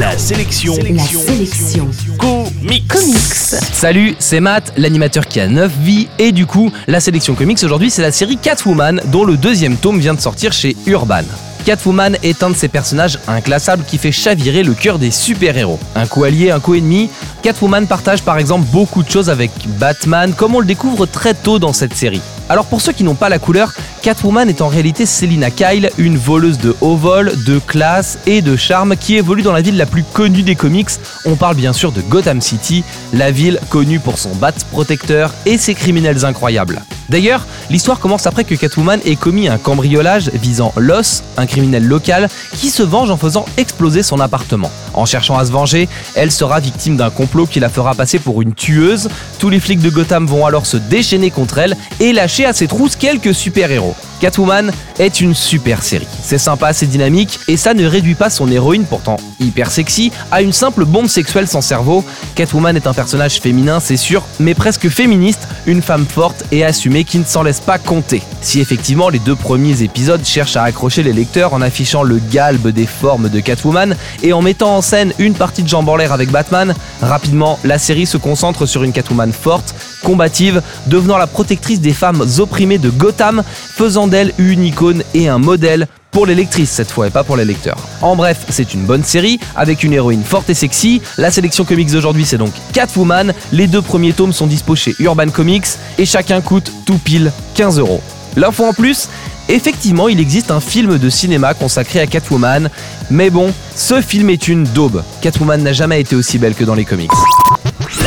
La sélection. La sélection. Comics. Comics. Salut, c'est Matt, l'animateur qui a 9 vies, et du coup, la sélection comics aujourd'hui, c'est la série Catwoman, dont le deuxième tome vient de sortir chez Urban. Catwoman est un de ces personnages inclassables qui fait chavirer le cœur des super-héros. Un coup allié, un coup ennemi, Catwoman partage par exemple beaucoup de choses avec Batman, comme on le découvre très tôt dans cette série. Alors pour ceux qui n'ont pas la couleur, Catwoman est en réalité Selina Kyle, une voleuse de haut vol, de classe et de charme qui évolue dans la ville la plus connue des comics. On parle bien sûr de Gotham City, la ville connue pour son bat protecteur et ses criminels incroyables. D'ailleurs, l'histoire commence après que Catwoman ait commis un cambriolage visant Loss, un criminel local qui se venge en faisant exploser son appartement. En cherchant à se venger, elle sera victime d'un complot qui la fera passer pour une tueuse. Tous les flics de Gotham vont alors se déchaîner contre elle et lâcher à ses trousses quelques super-héros. Catwoman est une super série. C'est sympa, c'est dynamique, et ça ne réduit pas son héroïne, pourtant hyper sexy, à une simple bombe sexuelle sans cerveau. Catwoman est un personnage féminin, c'est sûr, mais presque féministe, une femme forte et assumée qui ne s'en laisse pas compter. Si effectivement les deux premiers épisodes cherchent à accrocher les lecteurs en affichant le galbe des formes de Catwoman et en mettant en scène une partie de jambes en l'air avec Batman, rapidement la série se concentre sur une Catwoman forte, combative, devenant la protectrice des femmes opprimées de Gotham, faisant une icône et un modèle pour les lectrices cette fois et pas pour les lecteurs. En bref, c'est une bonne série avec une héroïne forte et sexy. La sélection comics d'aujourd'hui c'est donc Catwoman. Les deux premiers tomes sont dispo chez Urban Comics et chacun coûte tout pile 15 euros. L'info en plus, effectivement il existe un film de cinéma consacré à Catwoman, mais bon, ce film est une daube. Catwoman n'a jamais été aussi belle que dans les comics.